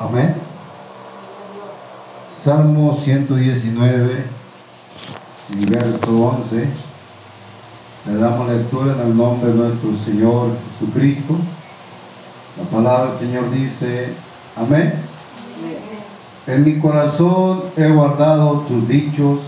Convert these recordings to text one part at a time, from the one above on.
Amén. Salmo 119, verso 11. Le damos lectura en el nombre de nuestro Señor Jesucristo. La palabra del Señor dice, amén. En mi corazón he guardado tus dichos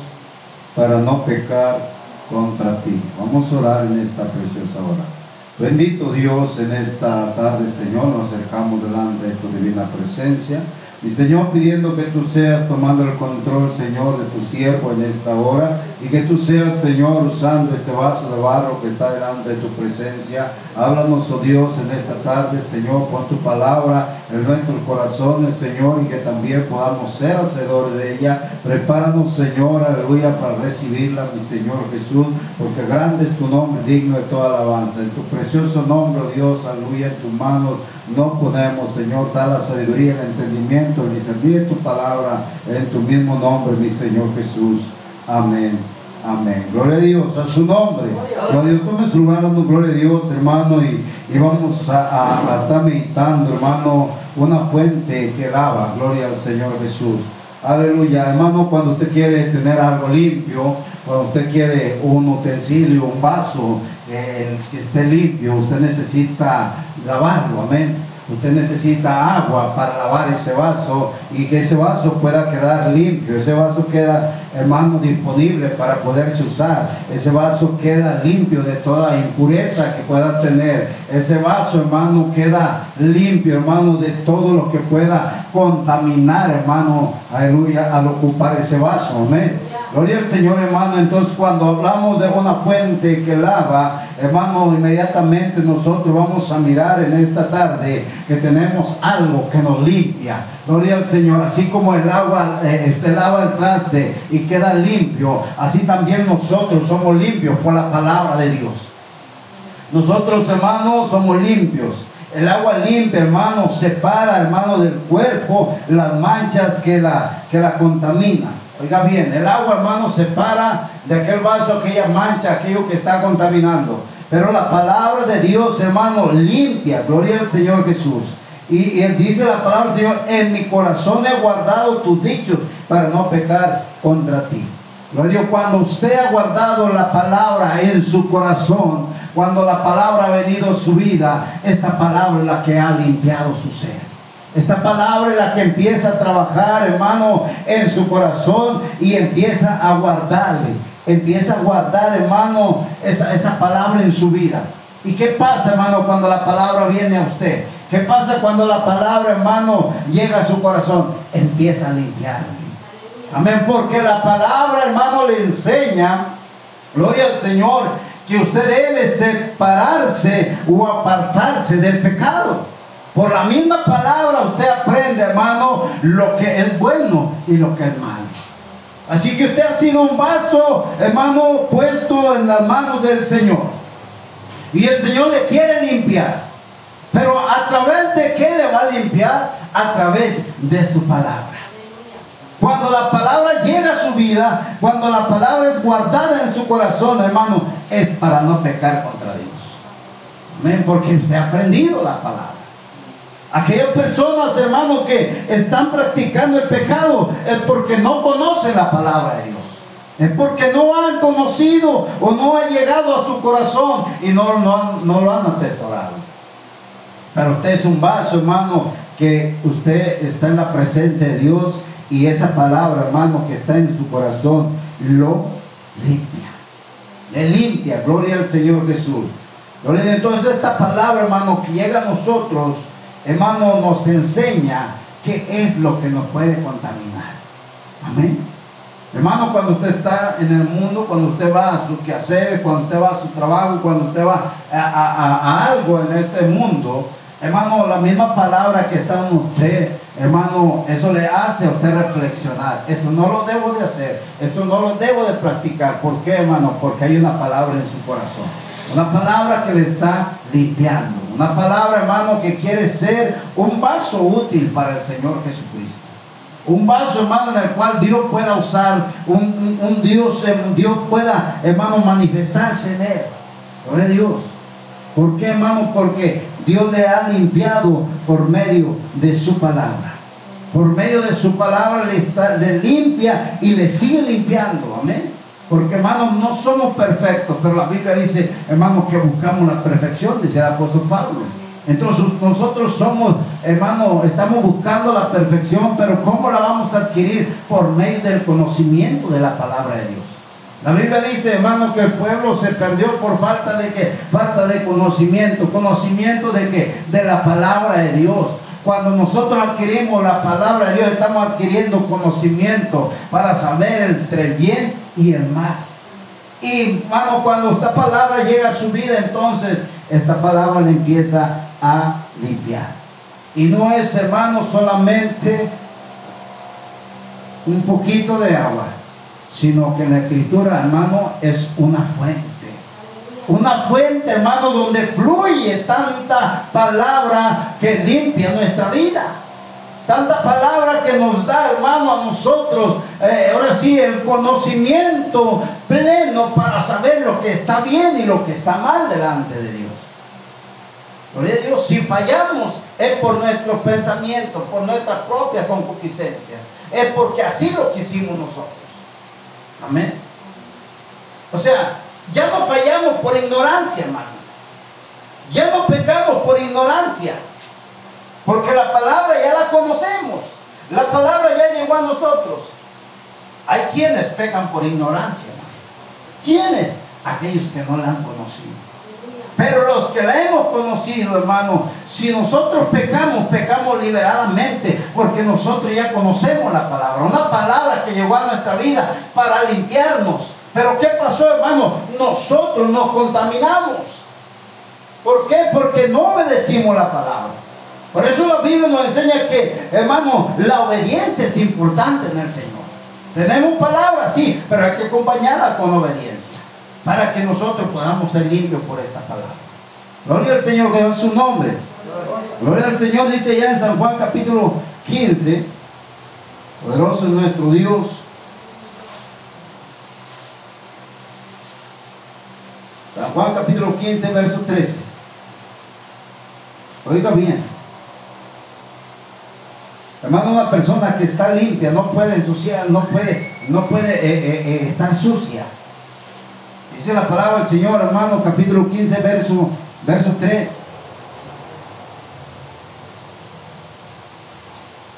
para no pecar contra ti. Vamos a orar en esta preciosa hora. Bendito Dios, en esta tarde, Señor, nos acercamos delante de tu divina presencia. Mi Señor, pidiendo que tú seas tomando el control, Señor, de tu siervo en esta hora y que tú seas, Señor, usando este vaso de barro que está delante de tu presencia. Háblanos, oh Dios, en esta tarde, Señor, con tu palabra en nuestros corazones, Señor, y que también podamos ser hacedores de ella. Prepáranos, Señor, aleluya, para recibirla, mi Señor Jesús, porque grande es tu nombre, digno de toda alabanza. En tu precioso nombre, oh Dios, aleluya, en tus manos no podemos, Señor, dar la sabiduría, el entendimiento, el discernir tu palabra en tu mismo nombre, mi Señor Jesús. Amén. Amén. Gloria a Dios, a su nombre. Gloria a Dios. Tome su lugar gloria a Dios, hermano, y, y vamos a, a, estar meditando, hermano, una fuente que lava. Gloria al Señor Jesús. Aleluya. Hermano, cuando usted quiere tener algo limpio, cuando usted quiere un utensilio, un vaso eh, que esté limpio, usted necesita lavarlo. Amén. Usted necesita agua para lavar ese vaso y que ese vaso pueda quedar limpio. Ese vaso queda, hermano, disponible para poderse usar. Ese vaso queda limpio de toda impureza que pueda tener. Ese vaso, hermano, queda limpio, hermano, de todo lo que pueda contaminar, hermano, aleluya, al ocupar ese vaso. Amén. Gloria al Señor, hermano. Entonces, cuando hablamos de una fuente que lava, hermano, inmediatamente nosotros vamos a mirar en esta tarde que tenemos algo que nos limpia. Gloria al Señor. Así como el agua, eh, usted lava el traste y queda limpio, así también nosotros somos limpios por la palabra de Dios. Nosotros, hermanos, somos limpios. El agua limpia, hermano, separa, hermano, del cuerpo las manchas que la, que la contaminan. Oiga bien, el agua, hermano, separa de aquel vaso aquella mancha, aquello que está contaminando. Pero la palabra de Dios, hermano, limpia. Gloria al Señor Jesús. Y, él dice la palabra del Señor, en mi corazón he guardado tus dichos para no pecar contra ti. Gloria a Dios, cuando usted ha guardado la palabra en su corazón, cuando la palabra ha venido a su vida, esta palabra es la que ha limpiado su ser. Esta palabra es la que empieza a trabajar, hermano, en su corazón y empieza a guardarle. Empieza a guardar, hermano, esa, esa palabra en su vida. ¿Y qué pasa, hermano, cuando la palabra viene a usted? ¿Qué pasa cuando la palabra, hermano, llega a su corazón? Empieza a limpiarle. Amén, porque la palabra, hermano, le enseña, gloria al Señor, que usted debe separarse o apartarse del pecado. Por la misma palabra usted aprende, hermano, lo que es bueno y lo que es malo. Así que usted ha sido un vaso, hermano, puesto en las manos del Señor. Y el Señor le quiere limpiar. Pero a través de qué le va a limpiar? A través de su palabra. Cuando la palabra llega a su vida, cuando la palabra es guardada en su corazón, hermano, es para no pecar contra Dios. Amén, porque usted ha aprendido la palabra. Aquellas personas, hermano, que están practicando el pecado es porque no conocen la palabra de Dios. Es porque no han conocido o no ha llegado a su corazón y no, no, no lo han atesorado. Pero usted es un vaso, hermano, que usted está en la presencia de Dios y esa palabra, hermano, que está en su corazón, lo limpia. Le limpia. Gloria al Señor Jesús. Entonces esta palabra, hermano, que llega a nosotros, hermano, nos enseña qué es lo que nos puede contaminar. Amén. Hermano, cuando usted está en el mundo, cuando usted va a su quehacer, cuando usted va a su trabajo, cuando usted va a, algo en este mundo, hermano, la misma palabra que está en usted, hermano, eso le hace a usted reflexionar. Esto no lo debo de hacer, esto no lo debo de practicar. ¿Por qué, hermano? Porque hay una palabra en su corazón. Una palabra que le está limpiando. Una palabra, hermano, que quiere ser un vaso útil para el Señor Jesucristo. Un vaso, hermano, en el cual Dios pueda usar, un, Dios, Dios pueda, hermano, manifestarse en él. Gloria Dios. ¿Por qué, hermano? Porque Dios le ha limpiado por medio de su palabra. por medio de su palabra le, está- le limpia y le sigue limpiando. Amén. Porque hermanos, no somos perfectos, pero la Biblia dice, hermanos, que buscamos la perfección, dice el apóstol Pablo. Entonces nosotros somos, hermano, estamos buscando la perfección, pero ¿cómo la vamos a adquirir? Por medio del conocimiento de la palabra de Dios. La Biblia dice, hermano, que el pueblo se perdió por falta de que falta de conocimiento, conocimiento de que de la palabra de Dios. Cuando nosotros adquirimos la palabra de Dios, estamos adquiriendo conocimiento para saber entre el bien y el mal. Y hermano, cuando esta palabra llega a su vida, entonces esta palabra le empieza a limpiar. Y no es, hermano, solamente un poquito de agua, sino que la escritura, hermano, es una fuente. Una fuente, hermano, donde fluye tanta palabra que limpia nuestra vida. Tanta palabra que nos da, hermano, a nosotros, eh, ahora sí, el conocimiento pleno para saber lo que está bien y lo que está mal delante de Dios. A Dios, si fallamos es por nuestros pensamientos, por nuestra propia concupiscencia. Es porque así lo quisimos nosotros. Amén. O sea, ya no fallamos por ignorancia, hermano. Ya no pecamos por ignorancia. Porque la palabra ya la conocemos. La palabra ya llegó a nosotros. Hay quienes pecan por ignorancia. ¿Quiénes? Aquellos que no la han conocido. Pero los que la hemos conocido, hermano, si nosotros pecamos, pecamos liberadamente, porque nosotros ya conocemos la palabra. Una palabra que llegó a nuestra vida para limpiarnos. Pero ¿qué pasó, hermano? Nosotros nos contaminamos. ¿Por qué? Porque no obedecimos la palabra. Por eso la Biblia nos enseña que, hermano, la obediencia es importante en el Señor. Tenemos palabra, sí, pero hay que acompañarla con obediencia para que nosotros podamos ser limpios por esta palabra. Gloria al Señor, que es su nombre. Gloria al Señor, dice ya en San Juan capítulo 15, poderoso es nuestro Dios. San Juan capítulo 15, verso 13. Oiga bien. Hermano, una persona que está limpia no puede ensuciar, no puede, no puede eh, eh, eh, estar sucia. Dice la palabra del Señor, hermano, capítulo 15, verso, verso 3.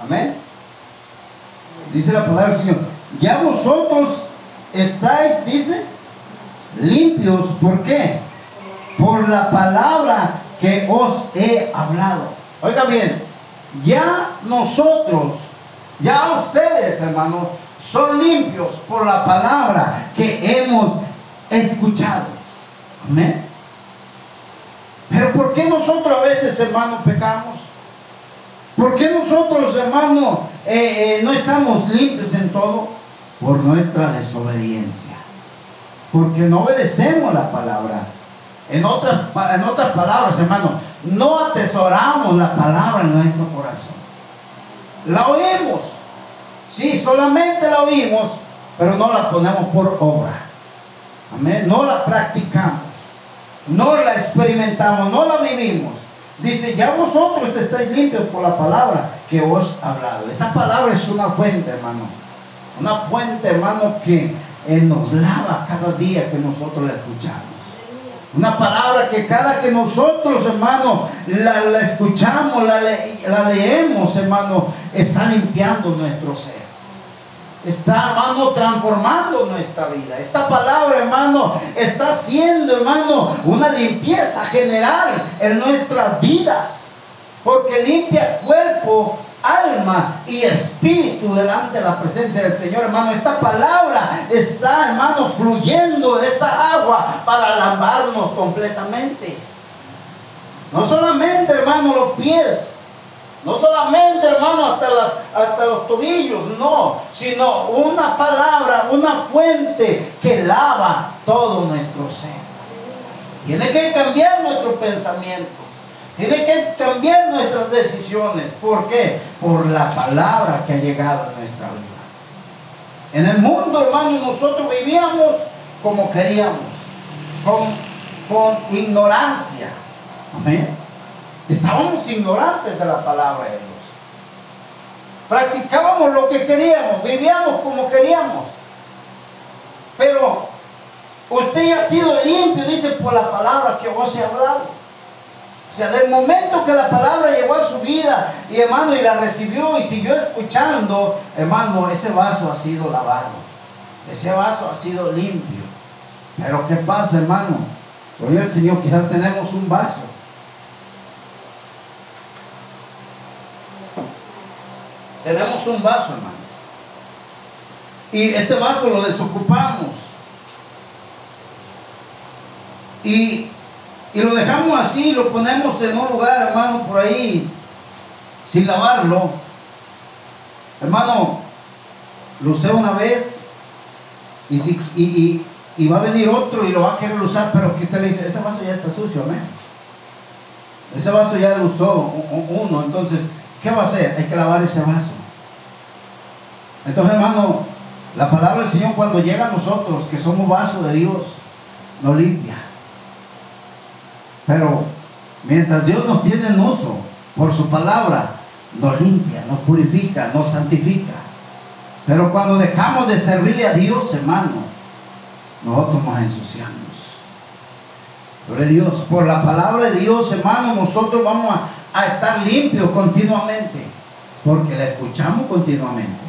Amén. Dice la palabra del Señor. Ya vosotros estáis, dice, limpios. ¿Por qué? Por la palabra que os he hablado. Oiga bien, ya nosotros, ya ustedes, hermano, son limpios por la palabra que hemos escuchado. Amén. Pero ¿por qué nosotros a veces, hermano, pecamos? ¿Por qué nosotros, hermano, eh, eh, no estamos limpios en todo? Por nuestra desobediencia. Porque no obedecemos la palabra. En otras, en otras palabras, hermano, no atesoramos la palabra en nuestro corazón. La oímos. Sí, solamente la oímos, pero no la ponemos por obra. Amén. No la practicamos. No la experimentamos, no la vivimos. Dice, ya vosotros estáis limpios por la palabra que os he hablado. Esta palabra es una fuente, hermano. Una fuente, hermano, que eh, nos lava cada día que nosotros la escuchamos. Una palabra que cada que nosotros, hermano, la, la escuchamos, la, la leemos, hermano, está limpiando nuestro ser. Está, hermano, transformando nuestra vida. Esta palabra, hermano, está haciendo, hermano, una limpieza general en nuestras vidas. Porque limpia cuerpo, alma y espíritu delante de la presencia del Señor, hermano. Esta palabra está, hermano, fluyendo esa agua para lavarnos completamente. No solamente, hermano, los pies, no solamente, hermano, hasta, la- hasta los tobillos, no, sino una palabra, una fuente que lava todo nuestro ser. Tiene que cambiar nuestros pensamientos. Tiene que cambiar nuestras decisiones. ¿Por qué? Por la palabra que ha llegado a nuestra vida. En el mundo, hermano, nosotros vivíamos como queríamos, con, con ignorancia. Amén. Estábamos ignorantes de la palabra de Dios. practicábamos lo que queríamos, vivíamos como queríamos. Pero usted ya ha sido limpio, dice, por la palabra que vos he hablado. O sea, del momento que la palabra llegó a su vida y hermano y la recibió y siguió escuchando, hermano, ese vaso ha sido lavado. Ese vaso ha sido limpio. Pero ¿qué pasa, hermano? Gloria al Señor, quizás tenemos un vaso. Tenemos un vaso, hermano. Y este vaso lo desocupamos. Y y lo dejamos así, lo ponemos en un lugar, hermano, por ahí, sin lavarlo. Hermano, lo usé una vez y, si, y, va a venir otro y lo va a querer usar, pero ¿qué te le dice? Ese vaso ya está sucio, amén. Ese vaso ya lo usó uno, entonces, ¿qué va a hacer? Hay que lavar ese vaso. Entonces, hermano, la palabra del Señor cuando llega a nosotros, que somos vaso de Dios, nos limpia. Pero mientras Dios nos tiene en uso por su palabra, nos limpia, nos purifica, nos santifica. Pero cuando dejamos de servirle a Dios, hermano, nosotros nos ensuciamos. Gloria Dios, por la palabra de Dios, hermano, nosotros vamos a, a estar limpios continuamente. Porque la escuchamos continuamente.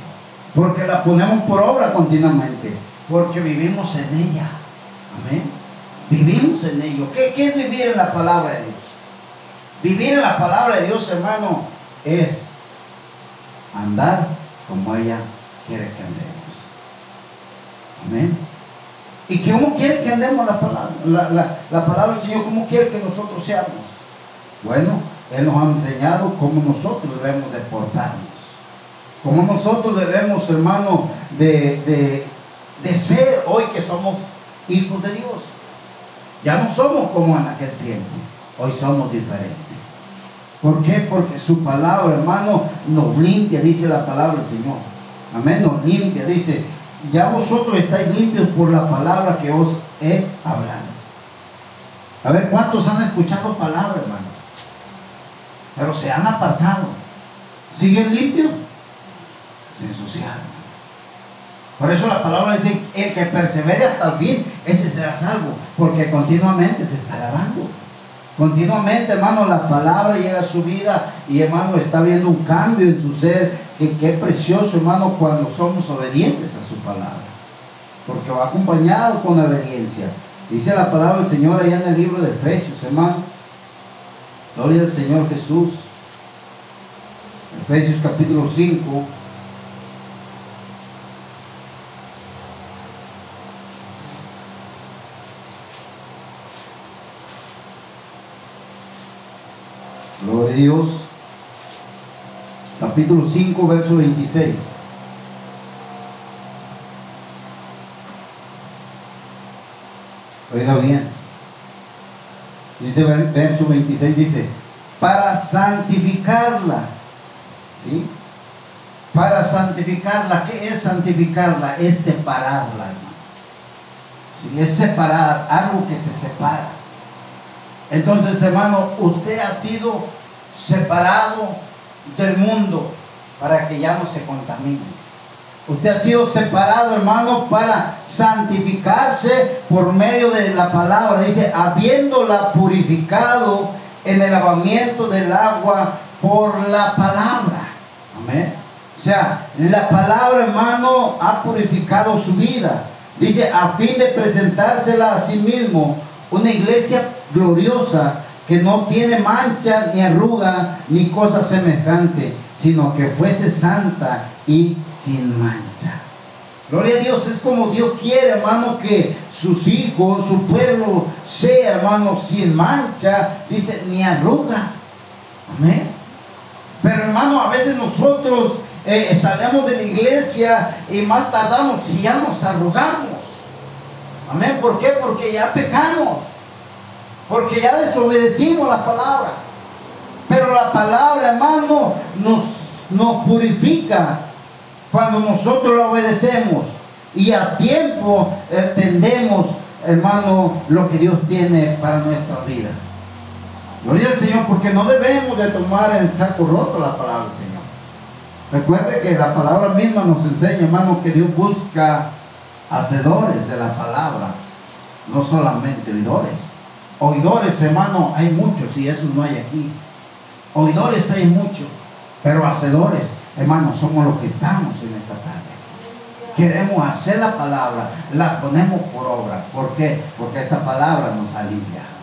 Porque la ponemos por obra continuamente. Porque vivimos en ella. Amén. Vivimos en ello. ¿Qué, es vivir en la palabra de Dios? Vivir en la palabra de Dios, hermano, es andar como ella quiere que andemos. Amén. ¿Y cómo quiere que andemos la palabra, la, palabra del Señor? ¿Cómo quiere que nosotros seamos? Bueno, Él nos ha enseñado cómo nosotros debemos de portarnos. Cómo nosotros debemos, hermano, de, de ser hoy que somos hijos de Dios. Ya no somos como en aquel tiempo. Hoy somos diferentes. ¿Por qué? Porque su palabra, hermano, nos limpia, dice la palabra del Señor. Amén, nos limpia. Dice, ya vosotros estáis limpios por la palabra que os he hablado. A ver, ¿cuántos han escuchado palabra, hermano? Pero se han apartado. ¿Siguen limpios? Se ensuciaron. Por eso la palabra dice, el que persevere hasta el fin, ese será salvo, porque continuamente se está lavando. Continuamente, hermano, la palabra llega a su vida y, hermano, está viendo un cambio en su ser, que qué precioso, hermano, cuando somos obedientes a su palabra. Porque va acompañado con obediencia. Dice la palabra del Señor allá en el libro de Efesios, hermano. Gloria al Señor Jesús. Efesios capítulo 5. Dios. Capítulo 5, verso 26. Oiga bien. Dice verso 26, dice, para santificarla. ¿Sí? Para santificarla. ¿Qué es santificarla? Es separarla. ¿Sí? Es separar, algo que se separa. Entonces, hermano, usted ha sido separado del mundo para que ya no se contamine. Usted ha sido separado, hermano, para santificarse por medio de la palabra. Dice, habiéndola purificado en el lavamiento del agua por la palabra. Amén. O sea, la palabra, hermano, ha purificado su vida. Dice, a fin de presentársela a sí mismo, una iglesia gloriosa que no tiene mancha ni arruga ni cosa semejante, sino que fuese santa y sin mancha. Gloria a Dios, es como Dios quiere, hermano, que sus hijos, su pueblo sea, hermano, sin mancha, dice, ni arruga. Amén. Pero, hermano, a veces nosotros eh, salemos de la iglesia y más tardamos y ya nos arrugamos. Amén. ¿Por qué? Porque ya pecamos. Porque ya desobedecimos la palabra. Pero la palabra, hermano, nos, nos purifica cuando nosotros la obedecemos. Y a tiempo entendemos, hermano, lo que Dios tiene para nuestra vida. Gloria al Señor, porque no debemos de tomar en saco roto la palabra del Señor. Recuerde que la palabra misma nos enseña, hermano, que Dios busca hacedores de la palabra, no solamente oidores. Oidores, hermano, hay muchos y eso no hay aquí. Oidores hay muchos, pero hacedores, hermano, somos los que estamos en esta tarde. Queremos hacer la palabra, la ponemos por obra. ¿Por qué? Porque esta palabra nos ha limpiado.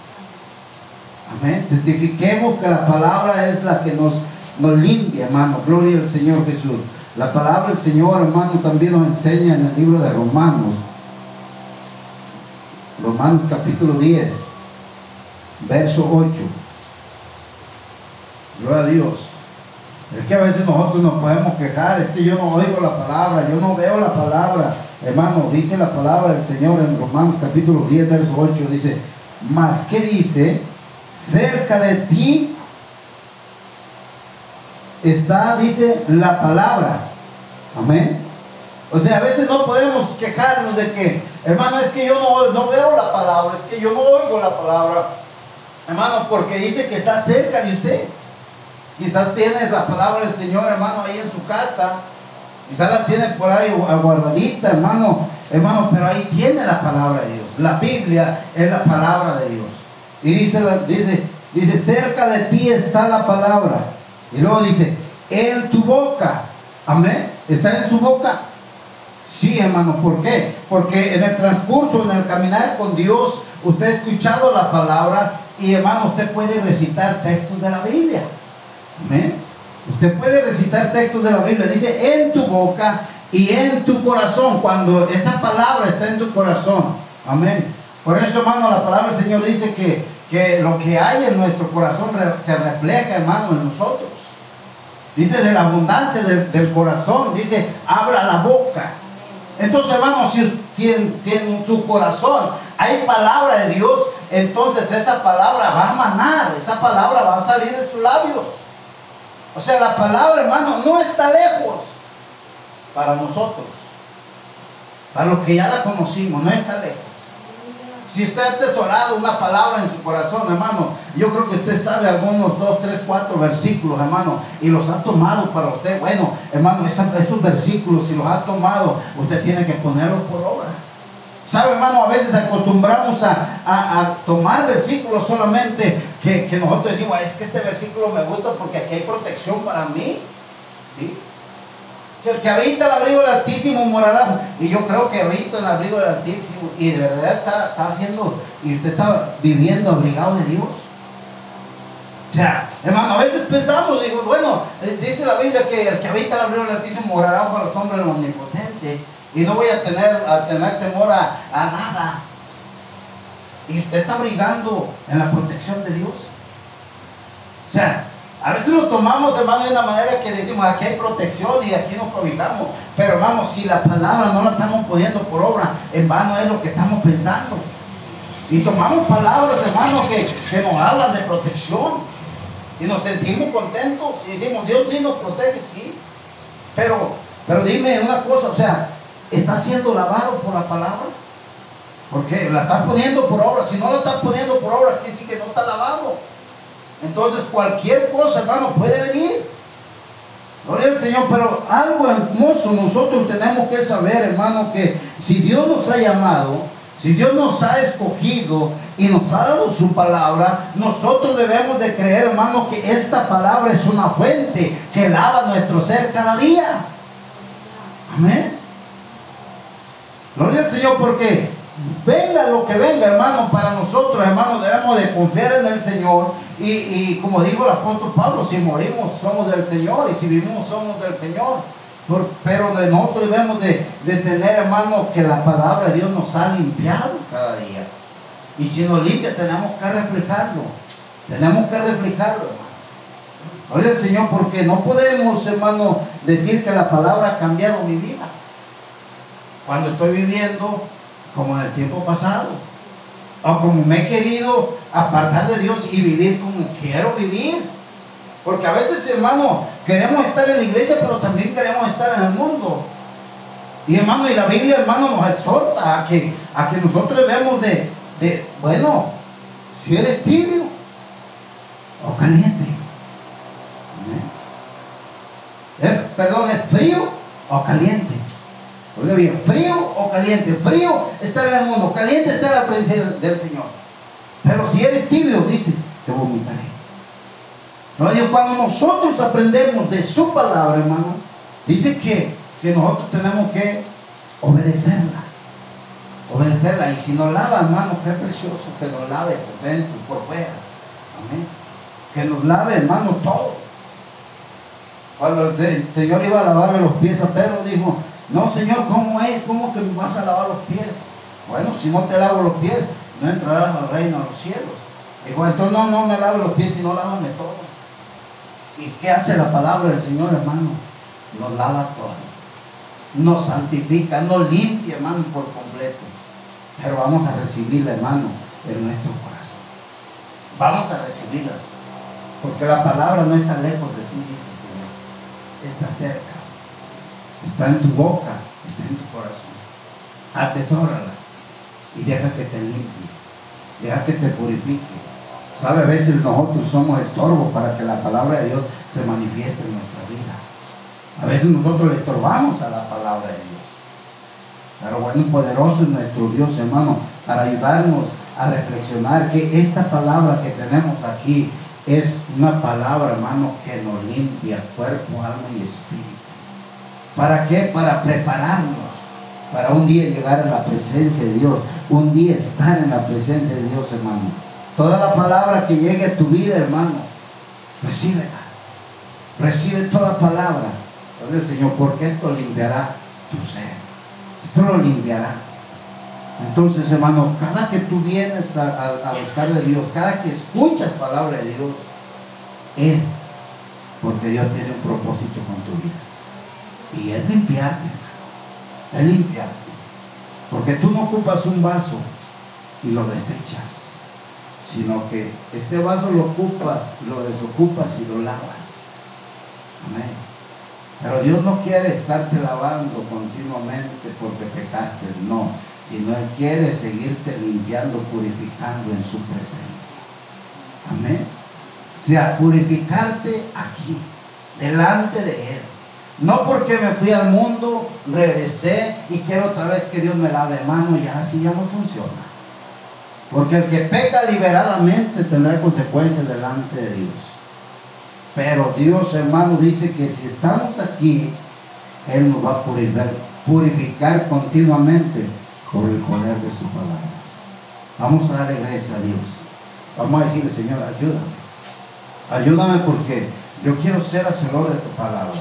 Amén. Testifiquemos que la palabra es la que nos, nos limpia, hermano. Gloria al Señor Jesús. La palabra del Señor, hermano, también nos enseña en el libro de Romanos. Romanos capítulo 10, verso 8. Gloria a Dios. Es que a veces nosotros nos podemos quejar, es que yo no oigo la palabra, yo no veo la palabra. Hermano, dice la palabra del Señor en Romanos capítulo 10, verso 8, dice, más que dice, cerca de ti está, dice, la palabra. Amén. O sea, a veces no podemos quejarnos de que, hermano, es que yo no, no veo la palabra, es que yo no oigo la palabra. Hermano, porque dice que está cerca de usted. Quizás tiene la palabra del Señor, hermano, ahí en su casa. Quizás la tiene por ahí guardadita, hermano. Hermano, pero ahí tiene la palabra de Dios. La Biblia es la palabra de Dios. Y dice, dice, dice, cerca de ti está la palabra. Y luego dice, en tu boca. Amén. ¿Está en su boca? Sí, hermano. ¿Por qué? Porque en el transcurso, en el caminar con Dios, usted ha escuchado la palabra y hermano, usted puede recitar textos de la Biblia. Amén. Usted puede recitar textos de la Biblia. Dice, en tu boca y en tu corazón. Cuando esa palabra está en tu corazón. Amén. Por eso, hermano, la palabra del Señor dice que, que lo que hay en nuestro corazón se refleja, hermano, en nosotros. Dice de la abundancia del corazón. Dice, habla la boca. Entonces, hermano, si, si, en, su corazón hay palabra de Dios, entonces esa palabra va a manar, esa palabra va a salir de sus labios. O sea, la palabra, hermano, no está lejos para nosotros. Para los que ya la conocimos, no está lejos. Si usted ha atesorado una palabra en su corazón, hermano, yo creo que usted sabe algunos dos, tres, cuatro versículos, hermano, y los ha tomado para usted. Bueno, hermano, esos versículos, si los ha tomado, usted tiene que ponerlos por obra. ¿Sabe, hermano? A veces acostumbramos a, tomar versículos solamente que, que, nosotros decimos, es que este versículo me gusta porque aquí hay protección para mí. ¿Sí? el que habita el abrigo del Altísimo morará. Y yo creo que habita el abrigo del Altísimo. Y de verdad está, haciendo, y usted está viviendo abrigado de Dios. O sea, hermano, a veces pensamos, digo, bueno, eh, dice la Biblia que el que habita el abrigo del Altísimo morará bajo los hombres del Omnipotente. Y no voy a tener, a tener temor a, a nada. Y usted está abrigando en la protección de Dios. O sea, a veces lo tomamos, hermano, de una manera que decimos, aquí hay protección y aquí nos cobijamos. Pero, hermano, si la palabra no la estamos poniendo por obra, en vano es lo que estamos pensando. Y tomamos palabras, hermano, que, nos hablan de protección. Y nos sentimos contentos y decimos, Dios sí nos protege, sí. Pero, pero dime una cosa, o sea, ¿está siendo lavado por la palabra? Porque la estás poniendo por obra. Si no la estás poniendo por obra, quiere decir que no está lavado. Entonces cualquier cosa, hermano, puede venir. Gloria al Señor, pero algo hermoso nosotros tenemos que saber, hermano, que si Dios nos ha llamado, si Dios nos ha escogido y nos ha dado su palabra, nosotros debemos de creer, hermano, que esta palabra es una fuente que lava nuestro ser cada día. Amén. Gloria al Señor, porque venga lo que venga, hermano, para nosotros, hermano, debemos de confiar en el Señor. Y, como dijo el apóstol Pablo, si morimos somos del Señor y si vivimos somos del Señor. pero de nosotros debemos de, tener, hermano, que la palabra de Dios nos ha limpiado cada día. Y si nos limpia, tenemos que reflejarlo. Tenemos que reflejarlo, hermano. Gloria al Señor, porque no podemos, hermano, decir que la palabra ha cambiado mi vida. Cuando estoy viviendo como en el tiempo pasado. O como me he querido apartar de Dios y vivir como quiero vivir. Porque a veces, hermano, queremos estar en la iglesia, pero también queremos estar en el mundo. Y hermano, y la Biblia, hermano, nos exhorta a que, a que nosotros debemos de, de, bueno, si eres tibio o caliente. perdón, es frío o caliente. Oiga bien, frío o caliente. Frío estar en el mundo, caliente estar en la presencia del Señor. Pero si eres tibio, dice, te vomitaré. No, Dios, cuando nosotros aprendemos de su palabra, hermano, dice que, que nosotros tenemos que obedecerla. Obedecerla. Y si nos lava, hermano, qué precioso que nos lave por dentro, por fuera. Amén. Que nos lave, hermano, todo. Cuando el Señor iba a lavarle los pies a Pedro, dijo, no, Señor, ¿cómo es? ¿Cómo que me vas a lavar los pies? Bueno, si no te lavo los pies, no entrarás al reino de los cielos. Dijo, entonces no, no me lave los pies, sino lávame todo. ¿Y qué hace la palabra del Señor, hermano? Nos lava todo. Nos santifica, nos limpia, hermano, por completo. Pero vamos a recibirla, hermano, en nuestro corazón. Vamos a recibirla. Porque la palabra no está lejos de ti, dice el Señor. Está cerca. Está en tu boca, está en tu corazón. Atesórala y deja que te limpie. Deja que te purifique. Sabe, a veces nosotros somos estorbo para que la palabra de Dios se manifieste en nuestra vida. A veces nosotros le estorbamos a la palabra de Dios. Pero bueno, poderoso es nuestro Dios, hermano, para ayudarnos a reflexionar que esta palabra que tenemos aquí es una palabra, hermano, que nos limpia cuerpo, alma y espíritu. ¿Para qué? Para prepararnos para un día llegar a la presencia de Dios, un día estar en la presencia de Dios, hermano. Toda la palabra que llegue a tu vida, hermano, recíbela. Recibe toda palabra. Señor, porque esto limpiará tu ser. Esto lo limpiará. Entonces, hermano, cada que tú vienes a, a buscar de Dios, cada que escuchas palabra de Dios, es porque Dios tiene un propósito con tu vida. Y es limpiarte, es limpiarte. Porque tú no ocupas un vaso y lo desechas, sino que este vaso lo ocupas, lo desocupas y lo lavas. Amén. Pero Dios no quiere estarte lavando continuamente porque pecaste, no, sino Él quiere seguirte limpiando, purificando en su presencia. Amén. O sea, purificarte aquí, delante de Él. No porque me fui al mundo, regresé y quiero otra vez que Dios me lave mano, ya así ya no funciona. Porque el que peca liberadamente tendrá consecuencias delante de Dios. Pero Dios, hermano, dice que si estamos aquí, Él nos va a purificar, continuamente por el poder de su palabra. Vamos a darle gracias a Dios. Vamos a decirle, Señor, ayúdame. Ayúdame porque yo quiero ser hacedor de tu palabra.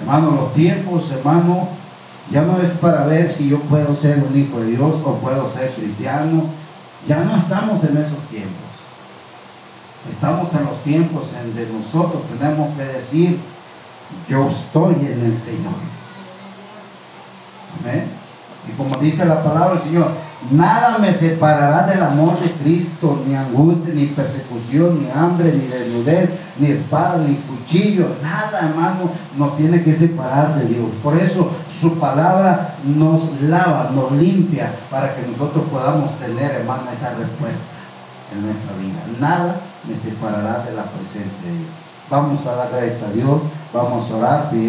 Hermano, los tiempos, hermano, ya no es para ver si yo puedo ser un hijo de Dios o puedo ser cristiano. Ya no estamos en esos tiempos. Estamos en los tiempos en que nosotros tenemos que decir, yo estoy en el Señor. Amén. Y como dice la palabra del Señor, Nada me separará del amor de Cristo, ni angustia, ni persecución, ni hambre, ni desnudez, ni espada, ni cuchillo. Nada, hermano, nos tiene que separar de Dios. Por eso su palabra nos lava, nos limpia, para que nosotros podamos tener, hermano, esa respuesta en nuestra vida. Nada me separará de la presencia de Dios. Vamos a dar gracias a Dios, vamos a orar pidiendo.